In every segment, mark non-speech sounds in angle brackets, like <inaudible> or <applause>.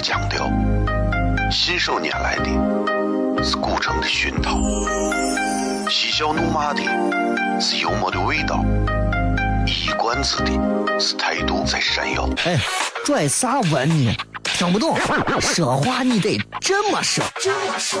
强调，信手拈来的是古城的熏陶，嬉笑怒骂的是幽默的味道，一冠子的是态度在闪耀。哎，拽啥文呢？听不懂，说话你得这么说。这么说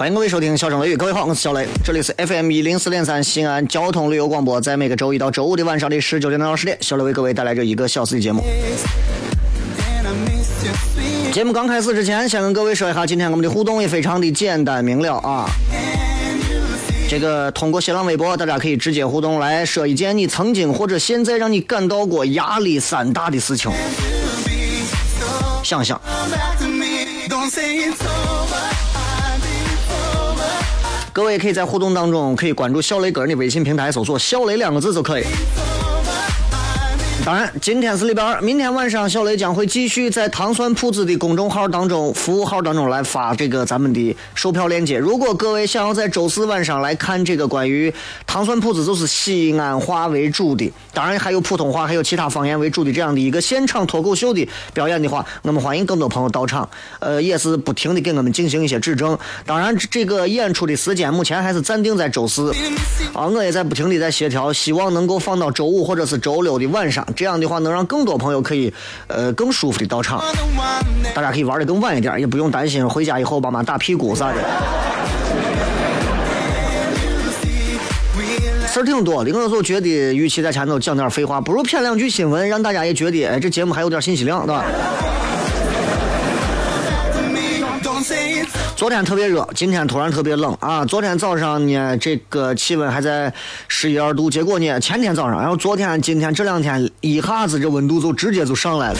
欢迎各位收听《笑声雷雨》，各位好，我是小雷，这里是 FM 一零四点三西安交通旅游广播，在每个周一到周五的晚上的十九点到二十点，小雷为各位带来这一个小时的节目。节目刚开始之前，先跟各位说一下，今天我们的互动也非常的简单明了啊。这个通过新浪微博，大家可以直接互动，来说一件你曾经或者现在让你感到过压力山大的事情。想想。各位可以在互动当中可以关注小雷个人的微信平台，搜索“小雷”两个字就可以。当然，今天是礼拜二，明天晚上小雷将会继续在糖蒜铺子的公众号当中、服务号当中来发这个咱们的售票链接。如果各位想要在周四晚上来看这个关于糖蒜铺子就是西安话为主的，当然还有普通话、还有其他方言为主的这样的一个现场脱口秀的表演的话，我们欢迎更多朋友到场。呃，也是不停的给我们进行一些指正。当然，这个演出的时间目前还是暂定在周四，啊，我也在不停的在协调，希望能够放到周五或者是周六的晚上。这样的话，能让更多朋友可以，呃，更舒服的到场。大家可以玩的更晚一点，也不用担心回家以后爸妈打屁股啥的。事儿挺多的，我就觉得，与其在前头讲点废话，不如骗两句新闻，让大家也觉得，哎，这节目还有点信息量，对吧？昨天特别热，今天突然特别冷啊！昨天早上呢，这个气温还在十一二度，结果呢，前天早上，然后昨天、今天这两天一下子这温度就直接就上来了。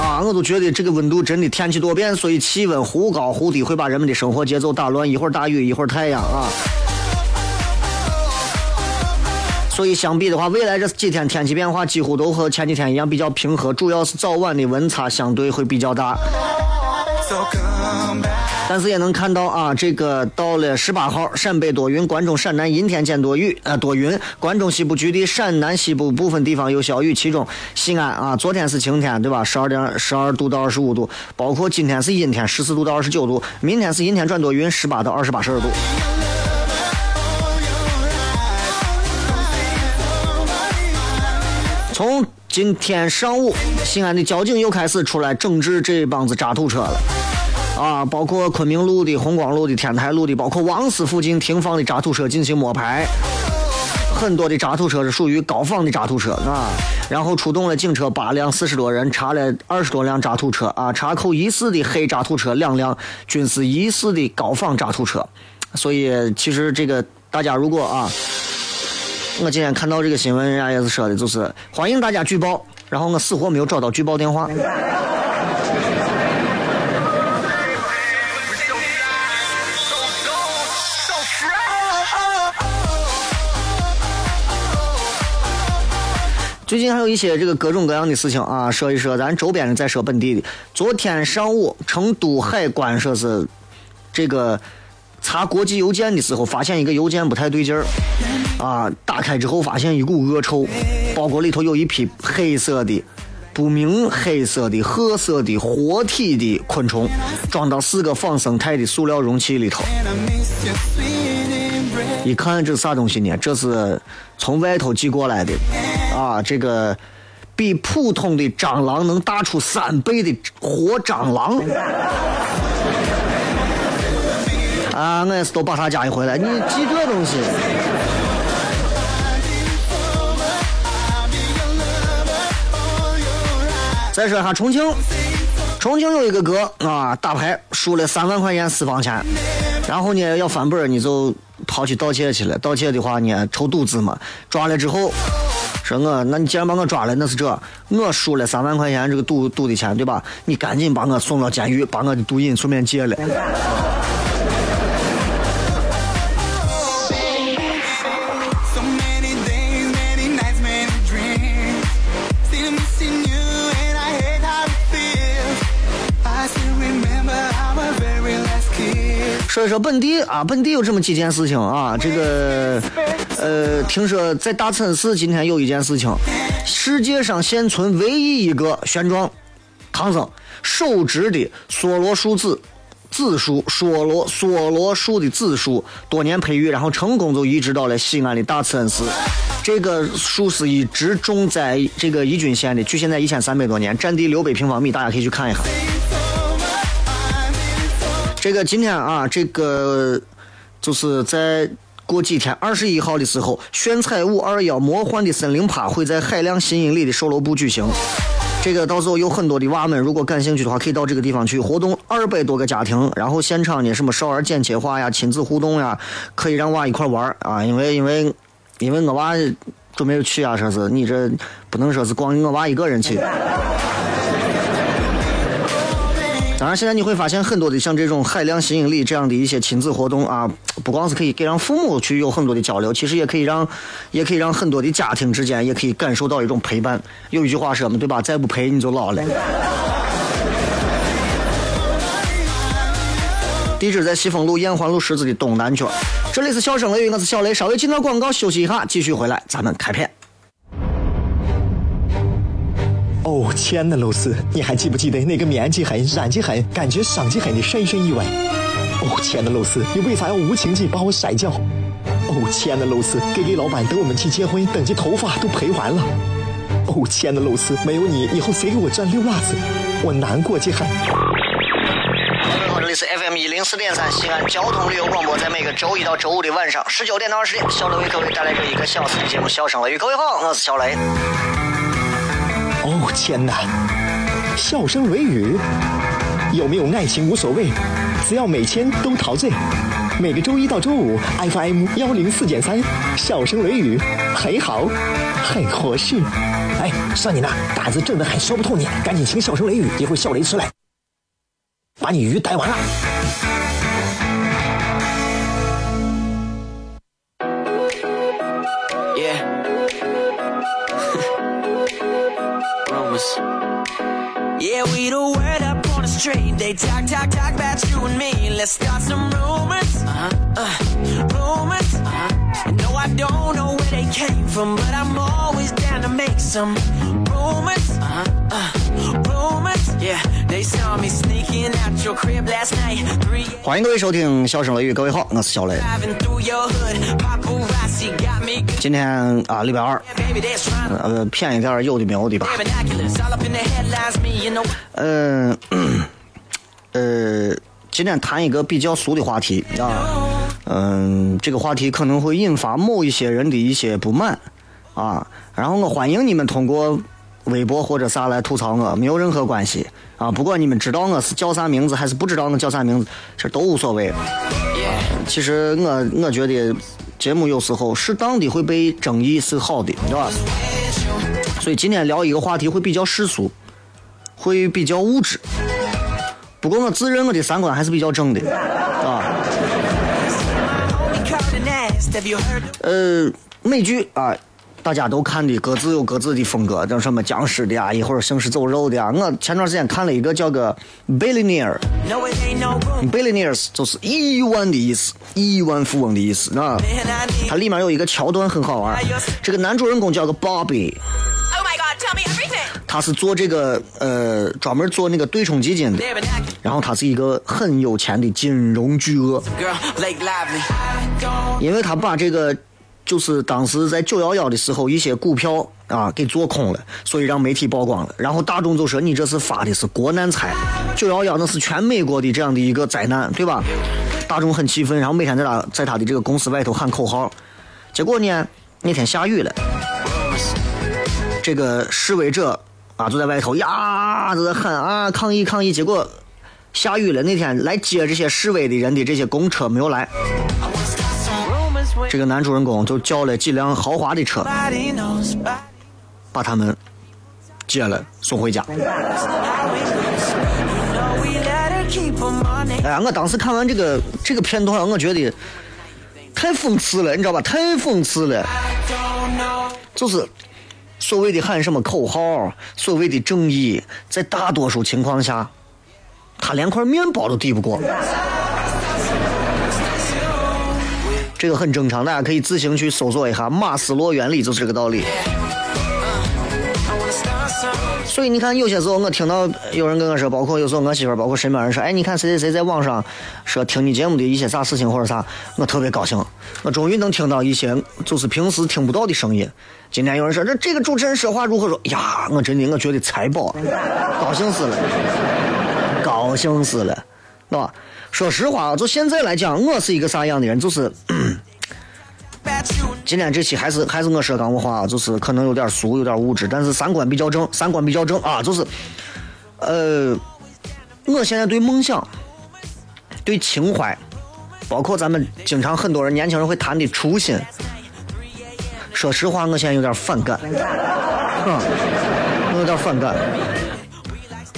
啊，我都觉得这个温度真的天气多变，所以气温忽高忽低会把人们的生活节奏打乱，一会儿大雨，一会儿太阳啊。所以相比的话，未来这几天天气变化几乎都和前几天一样比较平和，主要是早晚的温差相对会比较大。但是也能看到啊，这个到了十八号，陕北多云，关中、陕南阴天见多雨，呃，多云。关中西部局地、陕南西部部分地方有小雨，其中西安啊，昨天是晴天，对吧？十二点十二度到二十五度，包括今天是阴天，十四度到二十九度，明天是阴天转多云，十八到二十八摄氏度。从今天上午，西安的交警又开始出来整治这帮子渣土车了，啊，包括昆明路的、红光路的、天台路的，包括王寺附近停放的渣土车进行摸排，很多的渣土车是属于高仿的渣土车，啊，然后出动了警车八辆，四十多人查了二十多辆渣土车，啊，查扣疑似的黑渣土车两辆，均是疑似的高仿渣土车，所以其实这个大家如果啊。我今天看到这个新闻，人家也是说的，就是欢迎大家举报。然后我死活没有找到举报电话。最近还有一些这个各种各样的事情啊，说一说咱周边的，再说本地的。昨天上午，成都海关说是这个查国际邮件的时候，发现一个邮件不太对劲儿。啊！打开之后发现一股恶臭，包裹里头有一批黑色的、不明黑色的、褐色的活体的昆虫，装到四个仿生态的塑料容器里头。一看这是啥东西呢？这是从外头寄过来的，啊，这个比普通的蟑螂能大出三倍的活蟑螂。啊，我也是都把他家一回来，你寄这东西。再说哈重庆，重庆有一个哥啊，打牌输了三万块钱私房钱，然后呢要翻本，你就跑去盗窃去了。盗窃的话呢，抽赌资嘛，抓了之后。说我，那你既然把我抓了，那是这，我输了三万块钱这个赌赌的钱，对吧？你赶紧把我送到监狱，把我的毒瘾顺便戒了。说一说本地啊，本地有这么几件事情啊，这个。呃，听说在大城市今天有一件事情，世界上现存唯一一个玄奘唐僧手植的梭罗树籽紫树，梭罗梭罗树的紫树，多年培育，然后成功就移植到了西安的大慈恩寺。这个树是一直种在这个宜君县的，距现在一千三百多年，占地六百平方米，大家可以去看一下。这个今天啊，这个就是在。过几天，二十一号的时候，炫彩五二幺魔幻的森林趴会在海量新引里的售楼部举行。这个到时候有很多的娃们，如果感兴趣的话，可以到这个地方去活动。二百多个家庭，然后现场呢，什么少儿剪切画呀、亲子互动呀，可以让娃一块玩啊。因为因为因为我娃准备去啊，说是你这不能说是光我娃一个人去。当然，现在你会发现很多的像这种海量吸引力这样的一些亲子活动啊，不光是可以给让父母去有很多的交流，其实也可以让，也可以让很多的家庭之间也可以感受到一种陪伴。有一句话说嘛，对吧？再不陪你就老了。地址在西丰路燕环路十字的东南角。这里是笑声雷雨，我是小雷。稍微进段广告，休息一下，继续回来，咱们开片。哦，亲爱的露丝，你还记不记得那个面积狠、染技狠、感觉伤及狠的深深意外？哦，亲爱的露丝，你为啥要无情地把我甩掉？哦，亲爱的露丝给给老板等我们去结婚，等这头发都赔完了。哦，亲爱的露丝，没有你，以后谁给我赚溜辣子？我难过极狠。各位好，这里是 FM 一零四点三西安交通旅游广播，在每个周一到周五的晚上十九点到二十点，小雷为各位带来这一个小时的节目《笑声雷雨》。各位好，我是小雷。哦天哪！笑声雷雨，有没有爱情无所谓，只要每天都陶醉。每个周一到周五，FM 幺零四点三，笑声雷雨，很好，很合适。哎，算你那胆子正的很，说不透你，赶紧请笑声雷雨，一会笑雷出来，把你鱼逮完了。Street. They talk, talk, talk about you and me. Let's start some rumors. Uh-huh. Uh, rumors. Uh-huh. No, I don't know where they came from, but I'm always down to make some rumors. 欢迎各位收听《笑声雷雨》，各位好，我是小雷。今天啊，礼拜二，呃，便宜点有的没有的吧。嗯，呃，今天谈一个比较俗的话题啊，嗯，这个话题可能会引发某一些人的一些不满啊，然后我欢迎你们通过微博或者啥来吐槽我，没有任何关系啊，不管你们知道我是叫啥名字还是不知道我叫啥名字，这都无所谓。其实我我觉得。节目有时候适当的会被争议是好的，对吧？所以今天聊一个话题会比较世俗，会比较物质。不过我自认我的三观还是比较正的，啊。呃，美剧啊。大家都看的各自有各自的风格，像什么僵尸的啊，一会儿行尸走肉的啊。我前段时间看了一个叫个 billionaire，billionaires 就是亿万的意思，亿万富翁的意思啊。它里面有一个桥段很好玩，这个男主人公叫个 Bobby，他是做这个呃专门做那个对冲基金的，然后他是一个很有钱的金融巨鳄，因为他把这个。就是当时在九幺幺的时候，一些股票啊给做空了，所以让媒体曝光了。然后大众就说你这是发的是国难财，九幺幺那是全美国的这样的一个灾难，对吧？大众很气愤，然后每天在他在他的这个公司外头喊口号。结果呢，那天下雨了，这个示威者啊就在外头呀都在喊啊抗议抗议。结果下雨了，那天来接这些示威的人的这些公车没有来，这个男主人公就叫了几辆豪华的车，把他们接了送回家。哎呀，我当时看完这个这个片段，我觉得太讽刺了，你知道吧？太讽刺了，就是所谓的喊什么口号，所谓的正义，在大多数情况下，他连块面包都抵不过。这个很正常，大家可以自行去搜索一下马斯洛原理，就是这个道理。所以你看，有些时候我听到有人跟我说，包括有时候我媳妇儿，包括身边人说，哎，你看谁谁谁在网上说听你节目的一些啥事情或者啥，我特别高兴，我终于能听到一些就是平时听不到的声音。今天有人说这这个主持人说话如何说呀？我真的我觉得财宝，高兴死了，高兴死了，是吧？说实话，就现在来讲，我是一个啥样的人，就是。今天这期还是还是我说刚我话，就是可能有点俗，有点物质，但是三观比较正，三观比较正啊，就是，呃，我现在对梦想、对情怀，包括咱们经常很多人年轻人会谈的初心，说实话，我现在有点反感，啊，我有点反感。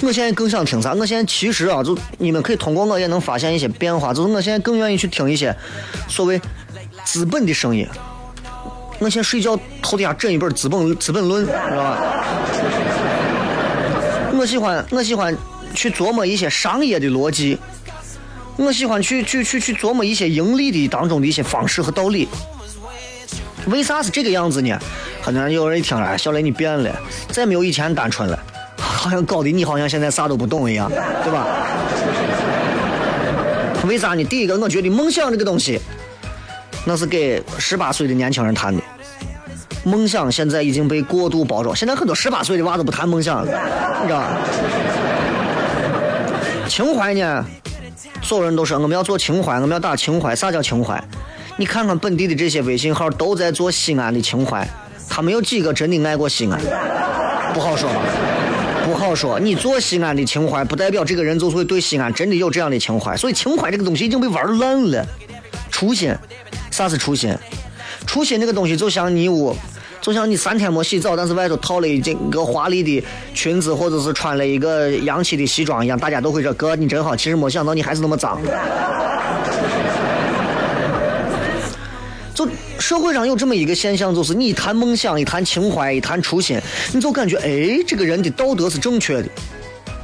我现在更想听啥？我现在其实啊，就你们可以通过我也能发现一些变化，就是我现在更愿意去听一些所谓。资本的声音，我现在睡觉头底下枕一本《资本资本论》，知道吧？我喜欢我喜欢去琢磨一些商业的逻辑，我喜欢去去去去琢磨一些盈利的当中的一些方式和道理。为啥是这个样子呢？很多人有人一听了，小雷你变了，再没有以前单纯了，好像搞得你好像现在啥都不懂一样，对吧？为啥呢？第一个，我觉得梦想这个东西。那是给十八岁的年轻人谈的，梦想现在已经被过度包装。现在很多十八岁的娃都不谈梦想了，你知道吧情怀呢？所有人都说我们要做情怀，我们要打情怀。啥叫情怀？你看看本地的这些微信号都在做西安的情怀，他们有几个真的爱过西安，不好说吧？我说。你做西安的情怀，不代表这个人就会对西安真的有这样的情怀。所以情怀这个东西已经被玩烂了，初心。啥是初心？初心这个东西就像你屋，就像你三天没洗澡，但是外头套了一件个华丽的裙子，或者是穿了一个洋气的西装一样，大家都会说哥你真好。其实没想到你还是那么脏。社会上有这么一个现象，就是你一谈梦想，一谈情怀，一谈初心，你就感觉哎，这个人的道德是正确的，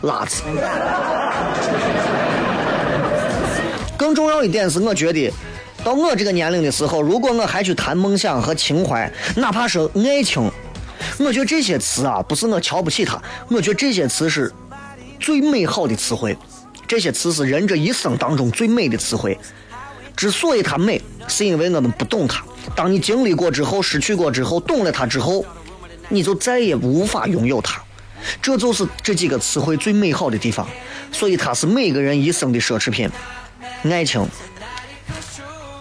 拉子。更重要一点是，我觉得。到我这个年龄的时候，如果我还去谈梦想和情怀，哪怕是爱情，我觉得这些词啊，不是我瞧不起他，我觉得这些词是最美好的词汇，这些词是人这一生当中最美的词汇。之所以它美，是因为我们不懂它。当你经历过之后，失去过之后，懂了它之后，你就再也无法拥有它。这就是这几个词汇最美好的地方。所以它是每个人一生的奢侈品，爱情。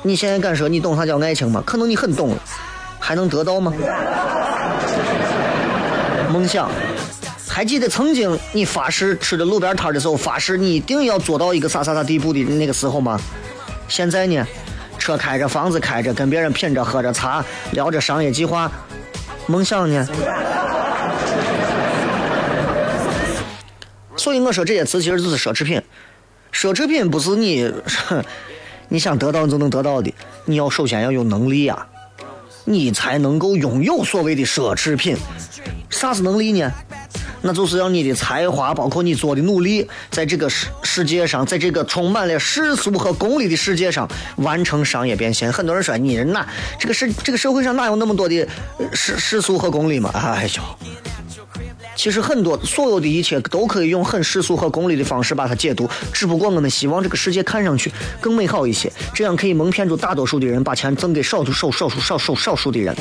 你现在敢说你懂啥叫爱情吗？可能你很懂，还能得到吗？<laughs> 梦想，还记得曾经你发誓吃着路边摊的时候，发誓你一定要做到一个啥啥啥地步的那个时候吗？现在呢？车开着，房子开着，跟别人品着，喝着茶，聊着商业计划，梦想呢？<laughs> 所以我说这些词其实就是奢侈品，奢侈品不是你。<laughs> 你想得到你就能得到的，你要首先要有能力呀，你才能够拥有所谓的奢侈品。啥是能力呢？那就是要你的才华，包括你做的努力，在这个世世界上，在这个充满了世俗和功利的世界上，完成商业变现。很多人说，你人哪，这个世这个社会上哪有那么多的世世俗和功利嘛？哎呦。其实很多，所有的一切都可以用很世俗和功利的方式把它解读。只不过我们希望这个世界看上去更美好一些，这样可以蒙骗住大多数的人，把钱赠给少数、少数、少数、少数的人。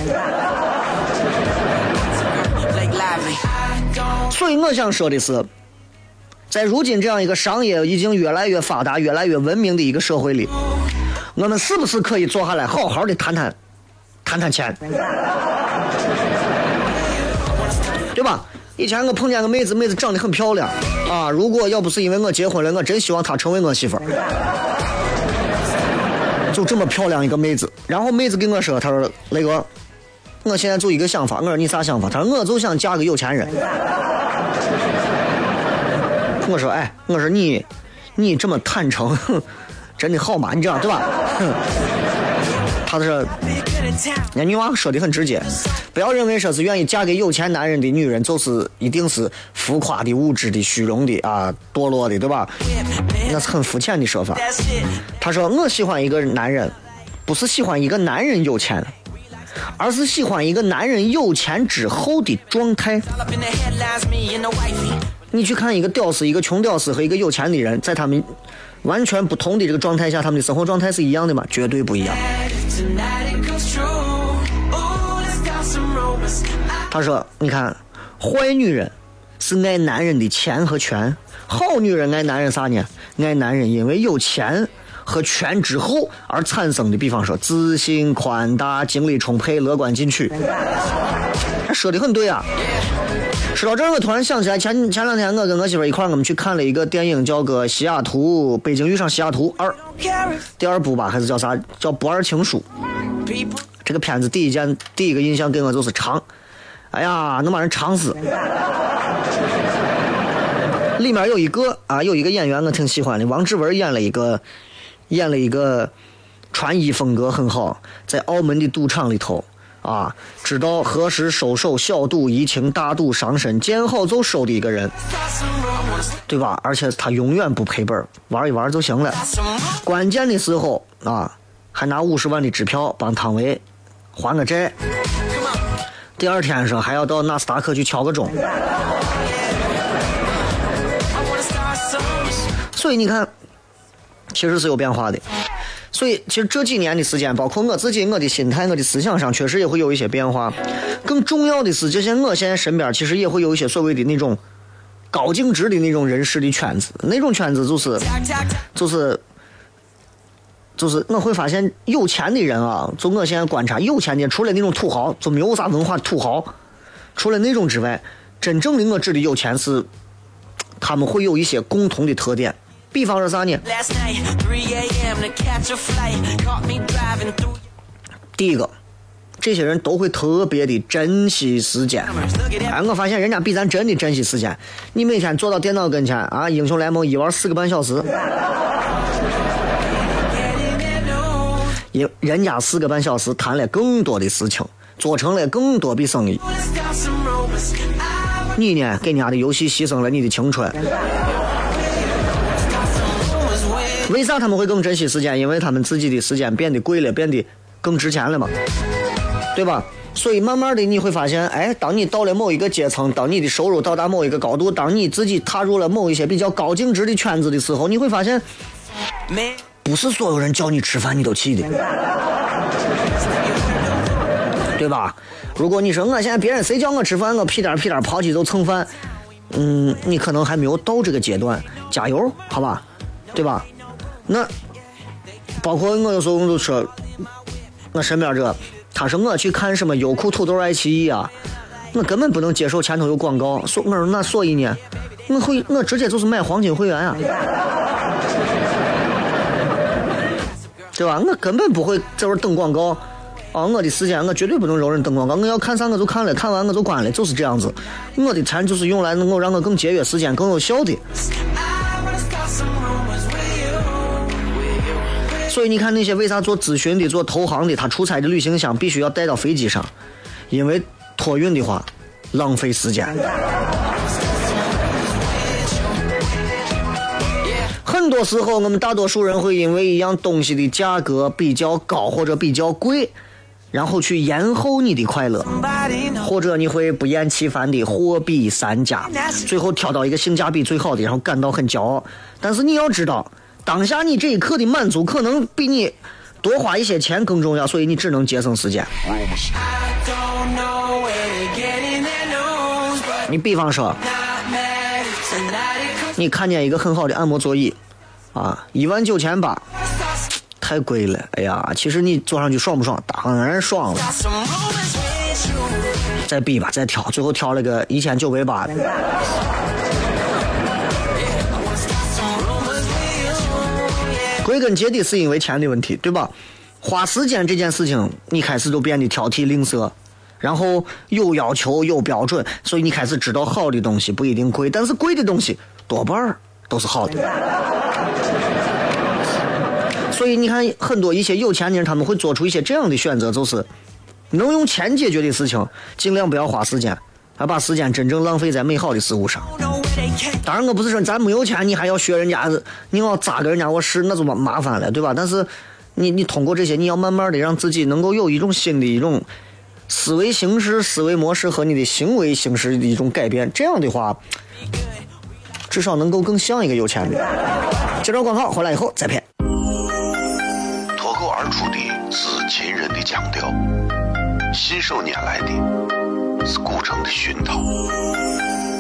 所以我想说的是，在如今这样一个商业已经越来越发达、越来越文明的一个社会里，我们是不是可以坐下来好好的谈谈，谈谈钱，对吧？以前我碰见个妹子，妹子长得很漂亮啊。如果要不是因为我结婚了，我真希望她成为我媳妇儿。就这么漂亮一个妹子，然后妹子跟我说：“她说雷哥，我现在就一个想法。”我说：“你啥想法？”她说：“我就想嫁个有钱人。”我说：“哎，我说你，你这么坦诚，真的好吗？你这样对吧？”他说：“那女娃说的很直接，不要认为说是愿意嫁给有钱男人的女人，就是一定是浮夸的、物质的、虚荣的啊，堕落的，对吧？那是很肤浅的说法。他说：“我喜欢一个男人，不是喜欢一个男人有钱，而是喜欢一个男人有钱之后的状态。你去看一个屌丝、一个穷屌丝和一个有钱的人，在他们完全不同的这个状态下，他们的生活状态是一样的吗？绝对不一样。”他说：“你看，坏女人是爱男人的钱和权，好女人爱男人啥呢？爱男人因为有钱和权之后而产生的，比方说自信、宽大、精力充沛、乐观进取。”说的很对啊。说到这儿，我突然想起来，前前两天我跟我媳妇一块儿，我们去看了一个电影，叫个《西雅图北京遇上西雅图二》，第二部吧，还是叫啥？叫《不二情书》。这个片子第一件第一个印象给我就是长，哎呀，能把人长死。里面有一个啊，有一个演员我挺喜欢的，王志文演了一个，演了一个穿衣风格很好，在澳门的赌场里头啊，知道何时收手，小赌怡情，大赌伤身，见好就收的一个人，对吧？而且他永远不赔本，玩一玩就行了。关键的时候啊，还拿五十万的支票帮汤唯。还个债，第二天说还要到纳斯达克去敲个钟，所以你看，其实是有变化的。所以其实这几年的时间，包括我自己，我的心态、我的思想上，确实也会有一些变化。更重要的是，就像我现在身边，其实也会有一些所谓的那种高净值的那种人士的圈子，那种圈子就是就是。就是我会发现有钱的人啊，就我现在观察，有钱的除了那种土豪，就没有啥文化土豪。除了那种之外，真正的我指的有钱是，他们会有一些共同的特点。比方说啥呢？第一个，这些人都会特别的珍惜时间。哎，我发现人家比咱真的珍惜时间。你每天坐到电脑跟前啊，英雄联盟一玩四个半小时。人人家四个半小时谈了更多的事情，做成了更多笔生意。你呢，给人家的游戏牺牲了你的青春。为啥他们会更珍惜时间？因为他们自己的时间变得贵了，变得更值钱了嘛，对吧？所以慢慢的你会发现，哎，当你到了某一个阶层，当你的收入到达某一个高度，当你自己踏入了某一些比较高净值的圈子的时候，你会发现。没不是所有人叫你吃饭你都去的，对吧？如果你说我现在别人谁叫我吃饭，我屁颠屁颠跑起就蹭饭，嗯，你可能还没有到这个阶段，加油，好吧？对吧？那包括我有时候我就说，我身边这，他说我去看什么优酷、土豆、爱奇艺啊，我根本不能接受前头有广告，所我说那所以呢，我会我直接就是买黄金会员啊。<laughs> 对吧？我根本不会在这等广告，啊，我的时间我绝对不能容忍等广告。我要看啥我就看了，看完我就关了，就是这样子。我的钱就是用来能够让我更节约时间、更有效的。以你看那些为啥做咨询的、做投行的，他出差的旅行箱必须要带到飞机上，因为托运的话浪费时间。很多时候，我们大多数人会因为一样东西的价格比较高或者比较贵，然后去延后你的快乐，或者你会不厌其烦的货比三家，最后挑到一个性价比最好的，然后感到很骄傲。但是你要知道，当下你这一刻的满足可能比你多花一些钱更重要，所以你只能节省时间。你比方说，你看见一个很好的按摩座椅。啊，一万九千八，太贵了。哎呀，其实你坐上去爽不爽？当然爽了。再比吧，再挑，最后挑了个一千九百八的。<laughs> 归根结底是因为钱的问题，对吧？花时间这件事情，你开始就变得挑剔吝啬，然后有要求有标准，所以你开始知道好的东西不一定贵，但是贵的东西多半儿都是好的。所以你看，很多一些有钱的人，他们会做出一些这样的选择，就是能用钱解决的事情，尽量不要花时间，还把时间真正浪费在美好的事物上。当然，我不是说咱没有钱，你还要学人家，你要扎个人家我是那就麻麻烦了，对吧？但是，你你通过这些，你要慢慢的让自己能够有一种新的一种思维形式、思维模式和你的行为形式的一种改变。这样的话，至少能够更像一个有钱的。接着广告，回来以后再骗。脱口而出的是秦人的腔调，信手拈来的是古城的熏陶，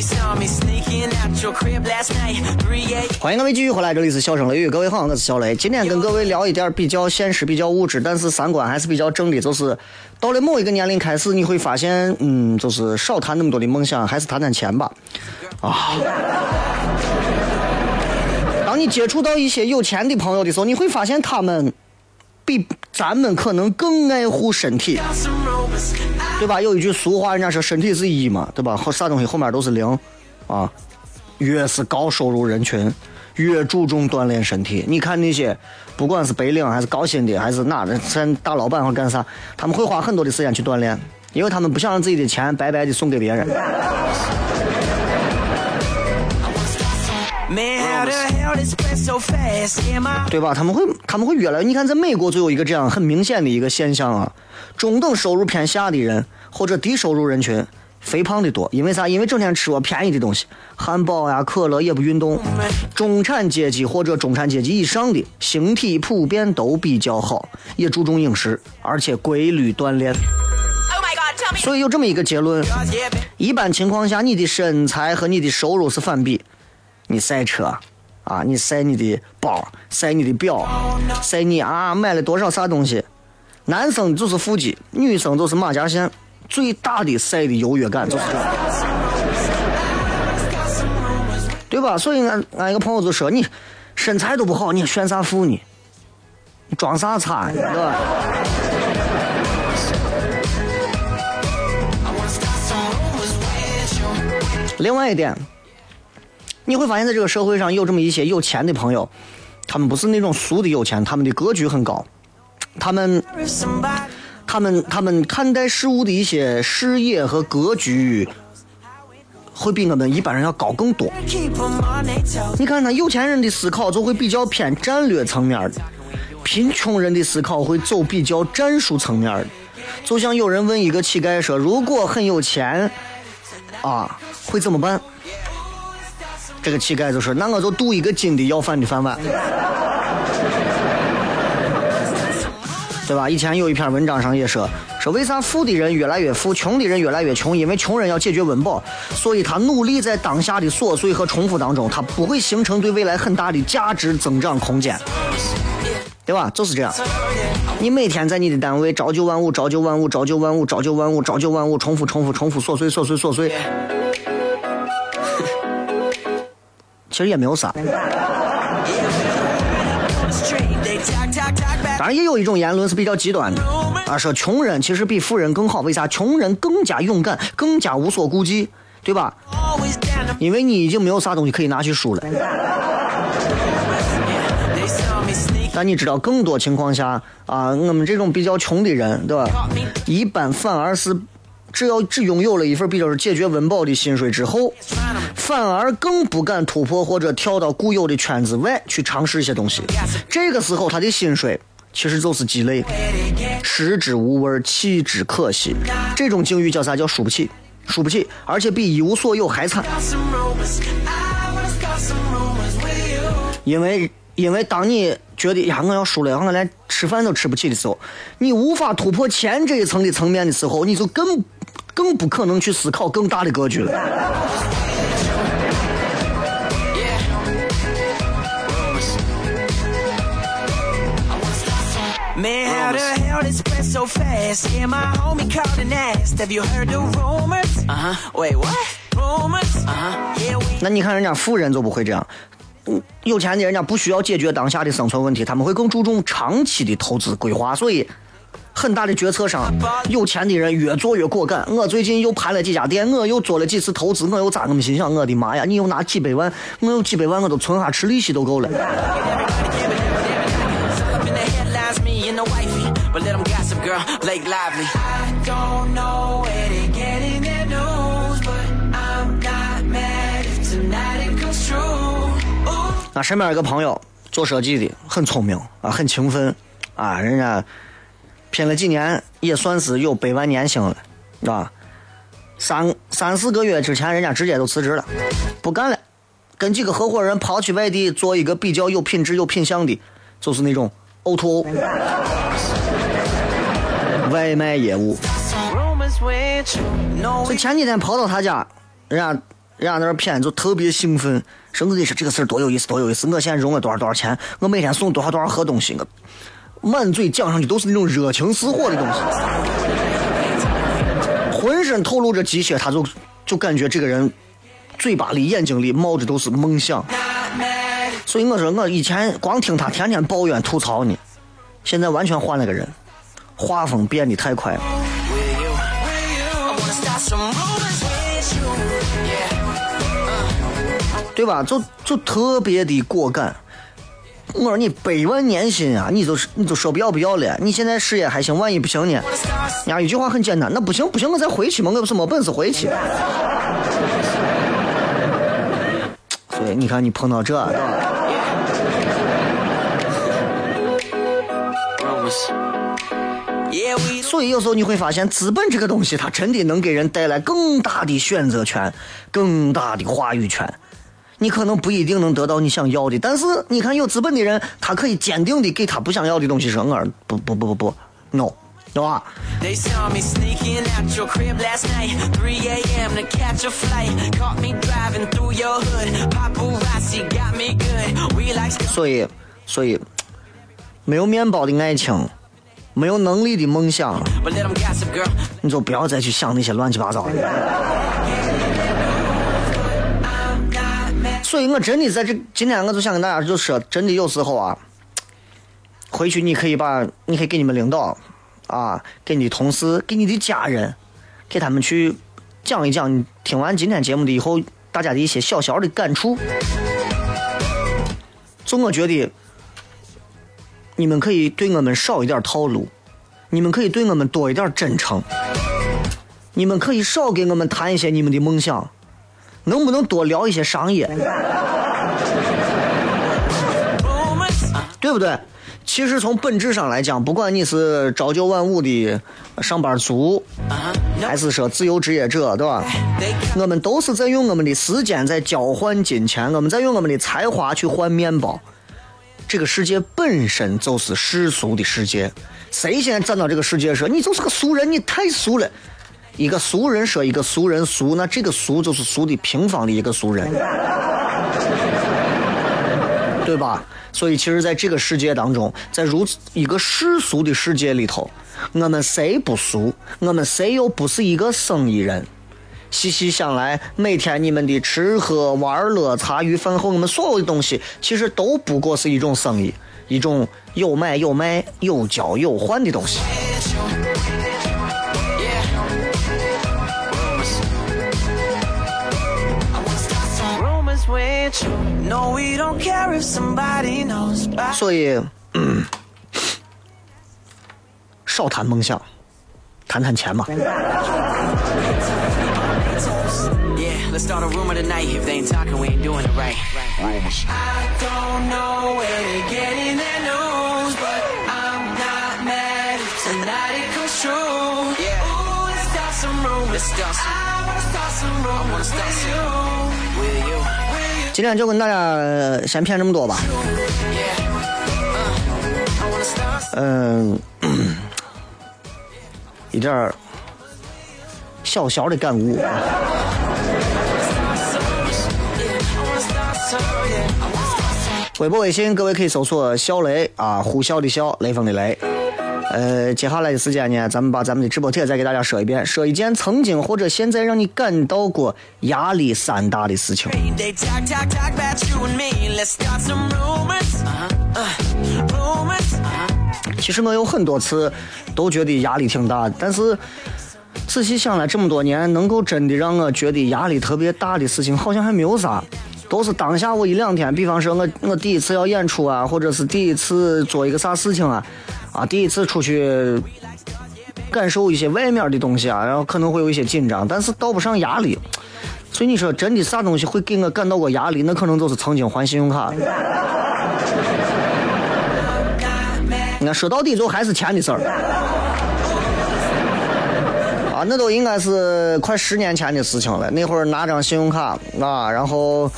they saw me sneaking out your crib last night. 3 a.m. 欢迎各位继续回来，这里是笑声雷雨，各位好，我是小雷。今天跟各位聊一点比较现实、比较物质，但是三观还是比较正的，就是到了某一个年龄开始，你会发现，嗯，就是少谈那么多的梦想，还是谈谈钱吧。啊，当你接触到一些有钱的朋友的时候，你会发现他们比咱们可能更爱护身体。对吧？有一句俗话，人家说身体是一嘛，对吧？后啥东西后面都是零，啊，越是高收入人群，越注重锻炼身体。你看那些，不管是白领还是高薪的，还是哪的，咱大老板或干啥，他们会花很多的时间去锻炼，因为他们不想让自己的钱白白的送给别人。<laughs> 对吧？他们会他们会越来，你看在美国就有一个这样很明显的一个现象啊，中等收入偏下的人或者低收入人群肥胖的多，因为啥？因为整天吃我便宜的东西，汉堡呀、可乐也不运动。中产阶级或者中产阶级以上的形体普遍都比较好，也注重饮食，而且规律锻炼。Oh my god, tell me. 所以有这么一个结论：一般情况下，你的身材和你的收入是反比。你赛车，啊，你晒你的包，晒你的表，晒你啊买了多少啥东西。男生就是腹肌，女生就是马甲线，最大的晒的优越感就是这样，对吧？所以俺俺一个朋友就说你身材都不好，你炫啥富呢？你装啥叉呢？对吧？另外一点，你会发现在这个社会上有这么一些有钱的朋友，他们不是那种俗的有钱，他们的格局很高，他们他们他们看待事物的一些视野和格局，会比我们一般人要高更多。你看他有钱人的思考就会比较偏战略层面的，贫穷人的思考会走比较战术层面的。就像有人问一个乞丐说：“如果很有钱，啊，会怎么办？”这个乞丐就说：“那我就赌一个金的要饭的饭碗。”对吧？以前有一篇文章上也说，说为啥富的人越来越富，穷的人越来越穷？因为穷人要解决温饱，所以他努力在当下的琐碎和重复当中，他不会形成对未来很大的价值增长空间，对吧？就是这样。你每天在你的单位朝九晚五，朝九晚五，朝九晚五，朝九晚五，朝九晚五，重复重复重复，琐碎琐碎琐碎，其实也没有啥。当然，也有一种言论是比较极端的啊，说穷人其实比富人更好，为啥？穷人更加勇敢，更加无所顾忌，对吧？因为你已经没有啥东西可以拿去输了。但你知道，更多情况下啊，我们这种比较穷的人，对吧？一般反而是，只要只拥有了一份比较是解决温饱的薪水之后，反而更不敢突破或者跳到固有的圈子外去尝试一些东西。这个时候，他的薪水其实就是鸡肋，食之无味，弃之可惜。这种境遇叫啥？叫输不起，输不起，而且比一无所有还惨。因为因为当你觉得呀我要输了，我连吃饭都吃不起的时候，你无法突破钱这一层的层面的时候，你就更更不可能去思考更大的格局了。Man, how the hell did spread so fast? Yeah, my homie called and asked, Have you heard the rumors? Uh huh. Wait, what? Rumors? Uh huh. Yeah, we 那你看人家富人就不会这样，嗯，有钱的人家不需要解决当下的生存问题，他们会更注重长期的投资规划，所以。很大的决策上，有钱的人越做越果敢。我最近又盘了几家店，我又做了几次投资，我又咋那么心想？我的妈呀！你又拿几百万，我有几百万，我都存下吃利息都够了。身边有个朋友做设计的，很聪明啊，很勤奋啊，人家拼了几年，也算是有百万年薪了，啊，三三四个月之前，人家直接就辞职了，不干了，跟几个合伙人跑去外地做一个比较有品质、有品相的，就是那种 O to O 外卖业务。这前几天跑到他家，人家人家那儿骗就特别兴奋，说我跟你说这个事儿多有意思，多有意思！我现在融了多少多少钱，我每天送多少多少盒东西，我满嘴讲上去都是那种热情似火的东西，浑身透露着鸡血，他就就感觉这个人嘴巴里、眼睛里冒着都是梦想。所以我说，我以前光听他天天抱怨吐槽呢，现在完全换了个人，画风变得太快了。对吧？就就特别的果敢。我说你百万年薪啊，你就是你就说不要不要了。你现在事业还行，万一不行呢？人家一句话很简单，那不行不行，我再回去嘛，我不是没本事回去。所以你看，你碰到这，对吧？rumors. Yeah, we 所以有时候你会发现，资本这个东西，它真的能给人带来更大的选择权，更大的话语权。你可能不一定能得到你想要的，但是你看有资本的人，他可以坚定的给他不想要的东西说，我不不不不不，no，对吧？They saw me sneaking out your crib last night, 3 a.m. to catch a flight. Caught me driving through your hood. Paparazzi got me good. We like 所以，所以没有面包的爱情，没有能力的梦想.你就不要再去想那些乱七八糟的。所以我真的在这今天我就想跟大家就说，真的有时候啊，回去你可以把你可以给你们领导啊，给你的同事，给你的家人，给他们去讲一讲你听完今天节目的以后大家的一些小小的感触。就我觉得，你们可以对我们少一点套路，你们可以对我们多一点真诚，你们可以少给我们谈一些你们的梦想，能不能多聊一些商业？对不对？其实从本质上来讲，不管你是朝九晚五的上班族，还是说自由职业者，对吧？我们都是在用我们的时间在交换金钱，我们在用我们的才华去换面包。这个世界本身就是世俗的世界，谁先站到这个世界说你就是个俗人，你太俗了。一个俗人说一个俗人俗，那这个俗就是俗的平方的一个俗人，对吧？所以其实，在这个世界当中，在如此一个世俗的世界里头，我们谁不俗？我们谁又不是一个生意人？细细想来，每天你们的吃喝玩乐、茶余饭后，你们所有的东西，其实都不过是一种生意，一种有买有卖、有交有换的东西。Rumors with you. No, we don't care if somebody knows. But 所以，嗯，少谈梦想，谈谈钱嘛。 yeah, let's start a rumor tonight. If they ain't talking, we ain't doing it right. I don't know where they're getting their news, but I'm not mad if tonight it comes true. Yeah. Ooh, let's start some rumors. Let's start some. I wanna start some rumors. I wanna start some. With you. With you. 今天就跟大家先骗这么多吧。嗯，一点儿小小的感悟。微博、微信，各位可以搜索“肖雷”啊，呼啸的啸，雷锋的雷。呃，接下来的时间呢，咱们把咱们的直播帖再给大家说一遍，说一件曾经或者现在让你感到过压力山大的事情。Uh-huh. Uh. Uh-huh. 其实我有很多次都觉得压力挺大的，但是仔细想来，这么多年能够真的让我觉得压力特别大的事情，好像还没有啥。都是当下我一两天，比方说我我第一次要演出啊，或者是第一次做一个啥事情啊，啊，第一次出去感受一些外面的东西啊，然后可能会有一些紧张，但是到不上压力。所以你说真的啥东西会给我感到过压力？那可能就是曾经还信用卡。你看，说到底就还是钱的事儿。啊，那都应该是快十年前的事情了。那会儿拿张信用卡啊，然后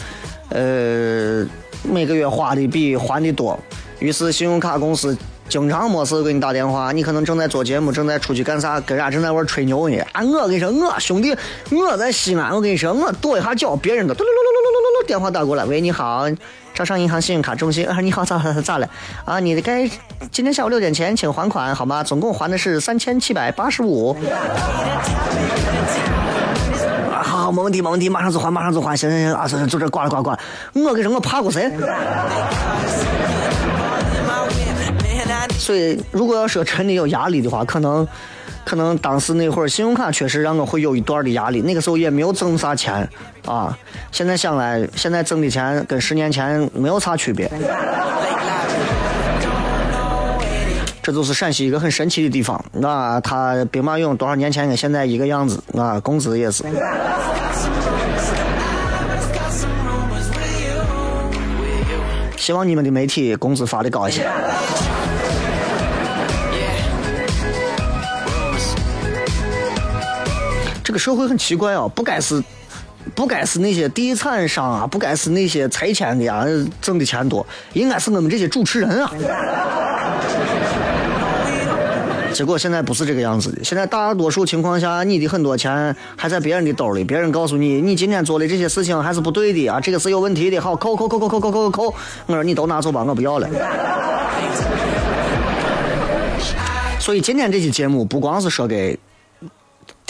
呃每个月花的比还的多，于是信用卡公司经常没事给你打电话，你可能正在做节目，正在出去干啥，跟人家正在玩吹牛呢。啊，我跟你说，我兄弟，我在西安，我跟你说，我跺一下脚，别人都嘟噜噜噜噜噜噜噜电话打过来，喂，你好。招商银行信用卡中心啊，你好，咋咋咋了？啊，你的该今天下午六点前请还款好吗？总共还的是三千七百八十五。啊，好，没问题，没问题，马上就还，马上就还，行行行啊，行行就这挂了挂了挂了。我跟你说，我怕过谁？所以，如果要说真的有压力的话，可能，可能当时那会儿信用卡确实让我会有一段的压力。那个时候也没有挣啥钱啊。现在想来，现在挣的钱跟十年前没有啥区别。这就是陕西一个很神奇的地方。那他兵马俑多少年前跟现在一个样子啊，工资也是。希望你们的媒体工资发的高一些。这个社会很奇怪哦，不该是，不该是那些地产商啊，不该是那些拆迁的呀，挣的钱多，应该是我们这些主持人啊。结果现在不是这个样子的，现在大多数情况下，你的很多钱还在别人的兜里，别人告诉你，你今天做的这些事情还是不对的啊，这个是有问题的，好，扣扣扣扣扣扣扣扣，我说你都拿走吧，我不要了。所以今天这期节目不光是说给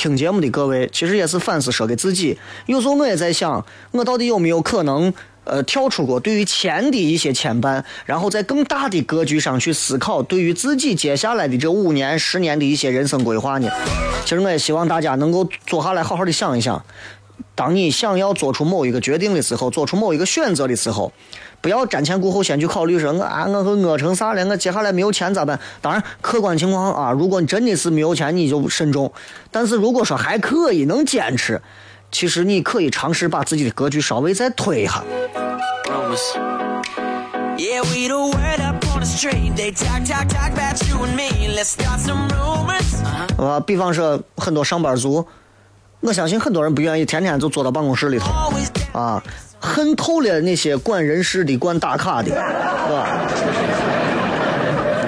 听节目的各位，其实也是反思说给自己。有时候我也在想，我到底有没有可能，呃，跳出过对于钱的一些牵绊，然后在更大的格局上去思考对于自己接下来的这五年、十年的一些人生规划呢？其实我也希望大家能够坐下来好好的想一想，当你想要做出某一个决定的时候，做出某一个选择的时候，不要瞻前顾后，先去考虑说，我啊，我会饿成啥了？我接下来没有钱咋办？当然，客观情况啊，如果你真的是没有钱，你就慎重。但是如果说还可以能坚持，其实你可以尝试把自己的格局稍微再推一下。Uh-huh. 啊，比方说很多上班族，我相信很多人不愿意天天就坐到办公室里头。啊，恨透了那些管人事的、管打卡的，是吧？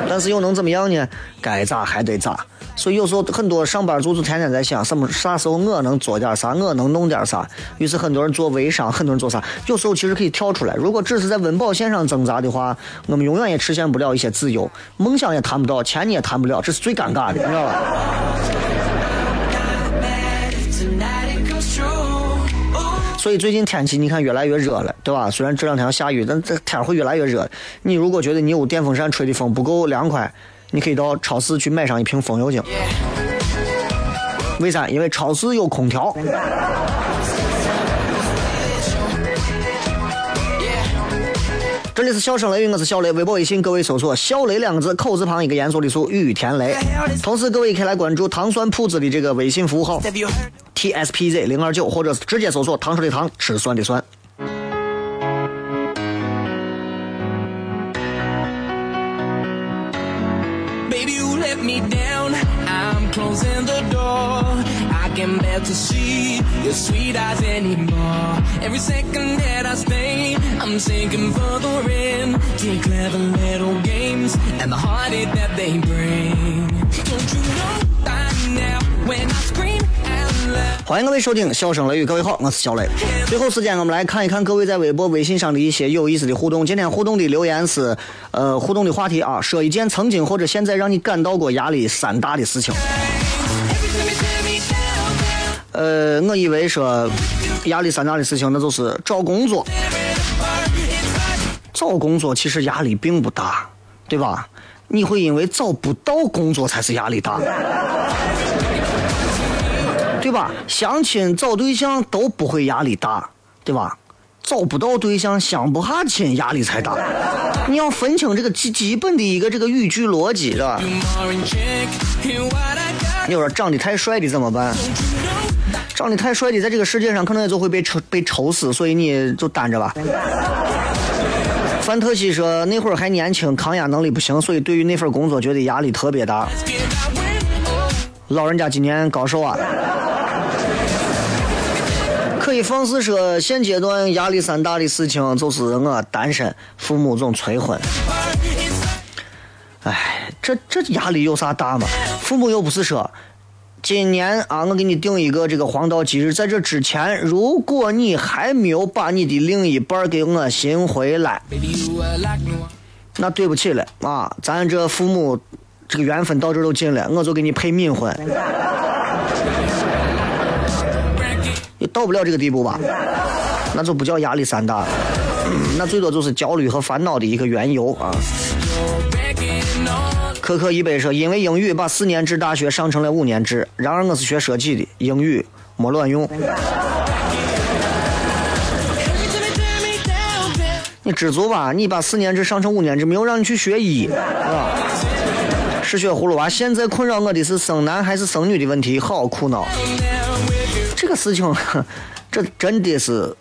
但是又能怎么样呢？该咋还得咋。所以有时候很多上班族就天天在想，什么啥时候我能做点啥，我能弄点啥。于是很多人做微商，很多人做啥。有时候其实可以跳出来。如果只是在温饱线上挣扎的话，我们永远也实现不了一些自由，梦想也谈不到，钱你也谈不了，这是最尴尬的，你知道吧？所以最近天气你看越来越热了，对吧？虽然这两天要下雨，但这天会越来越热。你如果觉得你有电风扇吹的风不够凉快，你可以到超市去买上一瓶风油精。为啥？因为超市有空调。这里是笑声雷雨，我是小雷。微博、微信各位搜索“小雷”两个字，口字旁一个严肃的肃，雨田雷。同时，各位也可以来关注糖酸铺子的这个微信服务号 T S P Z 零二九，或者是直接搜索“糖水的糖，吃酸的酸”。Baby, you let me down. I'm closing the door. I can bear to see your sweet eyes anymore. Every second that I stay, I'm sinking further in. To clever little games and the heartache that they bring. Don't you know by now when I scream 欢迎各位收听《笑声雷雨》，各位好，我是小雷。最后时间，我们来看一看各位在微博、微信上的一些有意思的互动。今天互动的留言是，呃，互动的话题啊，说一件曾经或者现在让你感到过压力山大的事情。呃，我以为说压力山大的事情，那就是找工作。找工作其实压力并不大，对吧？你会因为找不到工作才是压力大，对吧？相亲找对象都不会压力大，对吧？找不到对象相不下亲压力才大。你要分清这个基基本的一个这个语句逻辑，是吧？你说长得太帅的怎么办？长得太帅的在这个世界上可能也就会被抽被抽死，所以你就单着吧。范特西说那会儿还年轻，抗压能力不行，所以对于那份工作觉得压力特别大。老人家今年高寿啊？可以放肆说，现阶段压力山大的事情就是我单身，父母总催婚。哎，这这压力有啥大嘛？父母又不是说，今年啊，我给你定一个这个黄道吉日，在这之前，如果你还没有把你的另一半给我寻回来，那对不起了啊，咱这父母这个缘分到这都尽了，我就给你配冥婚。<laughs> 也到不了这个地步吧？那就不叫压力山大，嗯那最多就是焦虑和烦恼的一个缘由啊。可可一杯说，因为英语把四年制大学上成了五年制，然而我是学设计的，英语没卵用。你知足吧，你把四年制上成五年制，没有让你去学医，是吧。是血葫芦娃。现在困扰我的是生男还是生女的问题，好苦恼。这个事情，<laughs> 这真的是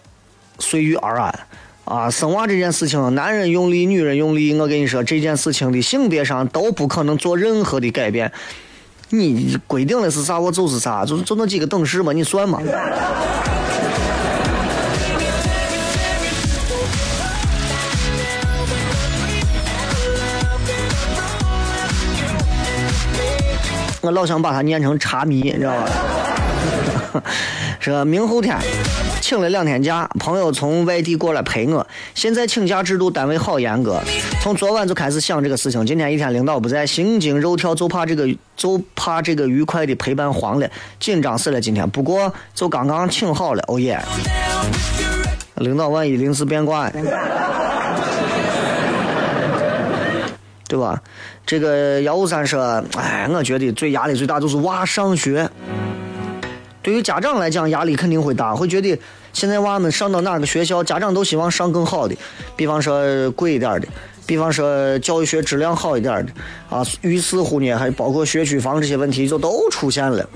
随遇而安啊！生娃这件事情，男人用力，女人用力，我跟你说，这件事情的性别上都不可能做任何的改变。你规定的是啥，我就是啥，就就那几个等式嘛，你算嘛。我老想把它念成茶迷，你知道吧？<laughs> 说明后天请了两天假，朋友从外地过来陪我。现在请假制度单位好严格，从昨晚就开始想这个事情。今天一天领导不在，心惊肉跳，就怕这个就怕这个愉快的陪伴黄了，紧张死了。今天不过就刚刚请好了，哦耶！领导万一临时变卦，对吧？这个幺五三说，哎，我觉得最压力最大就是娃上学。对于家长来讲，压力肯定会大，会觉得现在娃们上到哪个学校，家长都希望上更好的，比方说贵一点的，比方说教育学质量好一点的，啊，于是乎呢，还包括学区房这些问题就都出现了。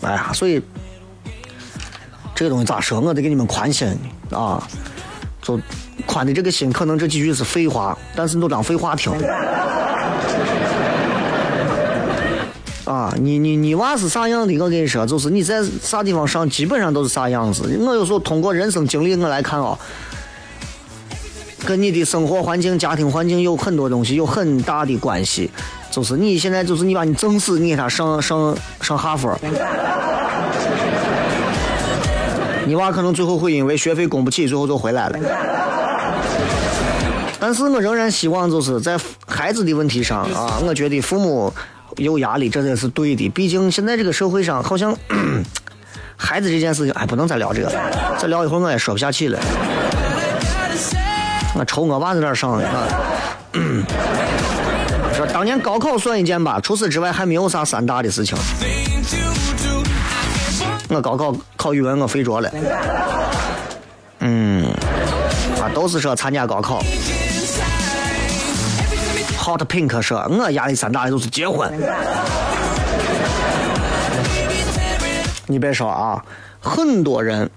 哎呀，所以这个东西咋说，我得给你们宽心啊，就宽的这个心，可能这几句是废话，但是你都当废话听。啊，你你你娃是啥样的？我跟你说，就是你在啥地方上，基本上都是啥样子。我有时候通过人生经历我来看啊，跟你的生活环境、家庭环境有很多东西有很大的关系。就是你现在就是你把你整死，你给他上上上哈佛，你娃可能最后会因为学费供不起，最后就回来了。但是我仍然希望就是在孩子的问题上啊，我觉得父母有压力，这才是对的。毕竟现在这个社会上好像 <coughs> 孩子这件事情，哎，不能再聊这个，再聊一会儿我也说不下去了。我愁我娃在那儿上呢。<coughs> 说当年高考算一件吧，除此之外还没有啥三大的事情。我高考考语文我废着了。嗯，啊，都是说参加高考。Hot Pink 说，我压力山大的就是结婚。<laughs> 你别说啊，很多人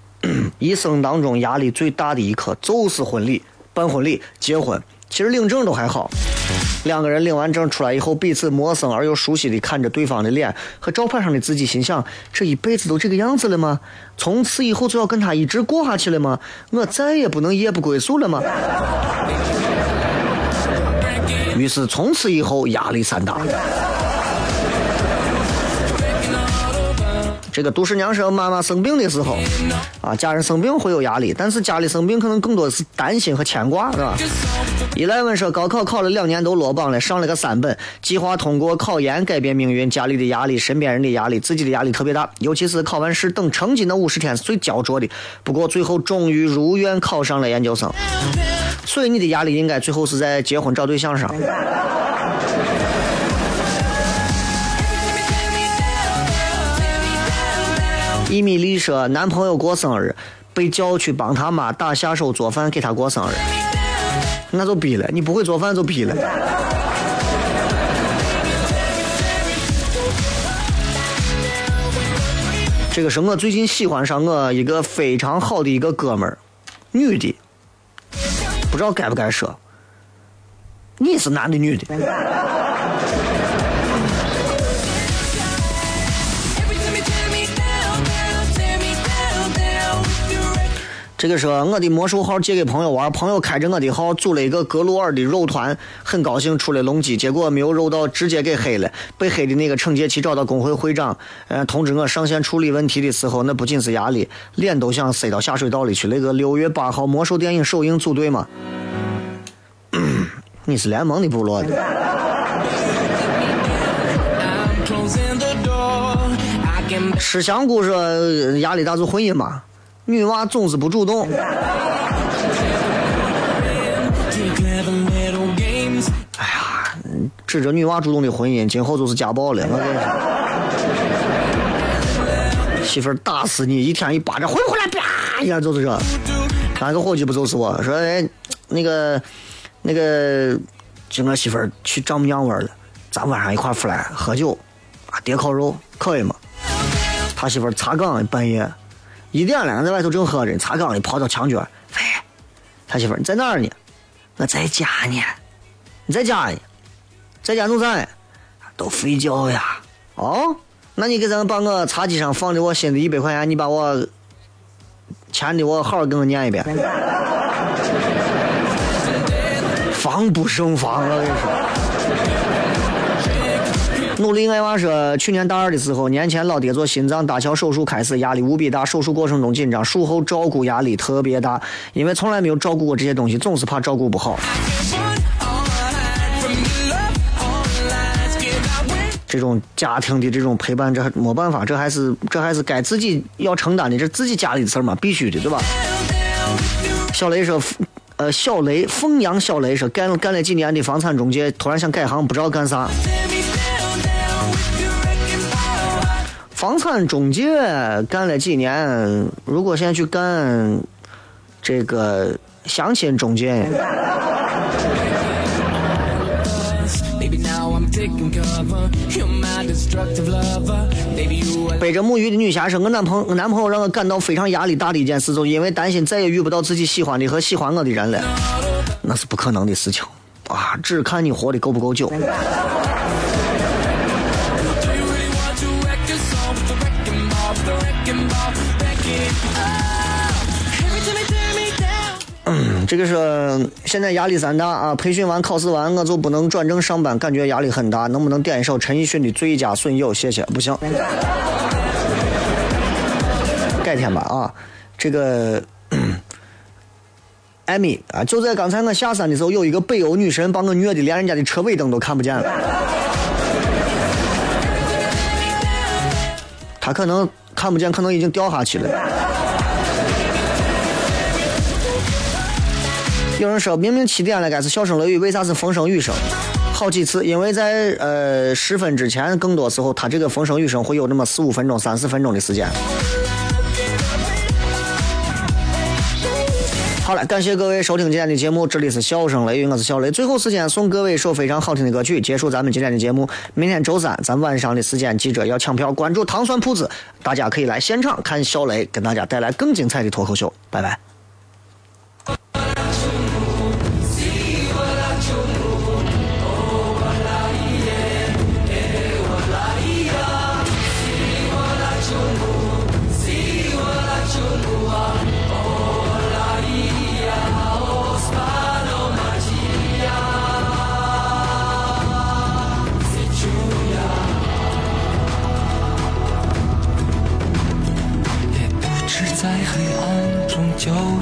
一生当中压力最大的一刻就是婚礼，办婚礼、结婚。其实领证都还好，两个人领完证出来以后，彼此陌生而又熟悉的看着对方的脸和照片上的自己，心想：这一辈子都这个样子了吗？从此以后就要跟他一直过下去了吗？我再也不能夜不归宿了吗？于是从此以后压力山大。这个杜十娘说，妈妈生病的时候，啊，家人生病会有压力，但是家里生病可能更多的是担心和牵挂，是吧？伊莱文说，高考考了两年都落榜了，上了个三本，计划通过考研改变命运，家里的压力、身边人的压力、自己的压力特别大，尤其是考完试等成绩那五十天是最焦灼的。不过最后终于如愿考上了研究生，所以你的压力应该最后是在结婚找对象上。伊米丽说，男朋友过生日，被叫去帮他妈打下手做饭给他过生日，那就逼了。你不会做饭就逼了。这个是我最近喜欢上我一个非常好的一个哥们儿，女的，不知道该不该说。你是男的女的？这个说我的魔兽号借给朋友玩，朋友开着我的号组了一个格鲁尔的肉团，很高兴出了龙机，结果没有肉到，直接给黑了。被黑的那个惩戒期找到工会会长，呃，通知我上线处理问题的时候，那不仅是压力，脸都想塞到下水道里去。那个六月八号魔兽电影首映组队嘛，你是联盟的部落的。吃香菇说压力大就婚姻嘛。女娃总是不主动。哎呀，指着女娃主动的婚姻，今后就是家暴了。我跟你说，媳妇儿打死你，一天一巴掌，回不回来？啪一下就是这。那个伙计不就是我说，哎，那个，那个，就我媳妇儿去丈母娘玩了，咱晚上一块出来喝酒，啊，叠烤肉，可以吗？他媳妇儿查岗半夜。一点了，俺在外头正喝着，茶缸里跑到墙角，喂，他媳妇你在哪儿呢？我在家呢。你在家呢？在家弄啥呢？都睡觉呀。哦，那你给咱把我茶几上放的我新的一百块钱，你把我钱的我好好给我念一遍。<laughs> 防不胜防，我跟你说。努力爱娃说，去年大二的时候，年前老爹做心脏搭桥手术开始，压力无比大，手术过程中紧张，术后照顾压力特别大，因为从来没有照顾过这些东西，总是怕照顾不好。这种家庭的这种陪伴，这还没办法，这还是这还是该自己要承担的，这自己家里的事儿嘛，必须的，对吧？小雷说，呃，小雷，凤阳小雷说，干了干了几年的房产中介，突然想改行，不知道干啥。房产中介干了几年，如果现在去干这个相亲中介，背着母鱼的女侠说：“我男朋我男朋友让我感到非常压力大的一件事，就因为担心再也遇不到自己喜欢的和喜欢我的人了，那是不可能的事情啊！只看你活的够不够久。”这个是现在压力山大啊！培训完、考试完，我就不能转正上班，感觉压力很大。能不能点一首陈奕迅的《最佳损友》？谢谢。不行，改天吧啊！这个艾米啊，就在刚才我下山的时候，有一个北欧女神把我虐的连人家的车尾灯都看不见了。她可能。看不见，可能已经掉下去了。有人说明明七点了，该是小声雷雨，为啥是风声雨声？好几次，因为在呃十分之前，更多时候它这个风声雨声会有那么四五分钟、三四分钟的时间。好了，感谢各位收听今天的节目，这里是笑声雷雨，我是小雷。最后时间送各位一首非常好听的歌曲，结束咱们今天的节目。明天周三，咱晚上的时间，记者要抢票，关注糖蒜铺子，大家可以来现场看小雷跟大家带来更精彩的脱口秀。拜拜。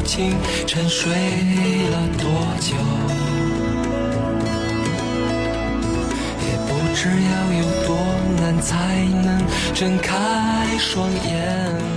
沉睡了多久？也不知要有多难才能睁开双眼。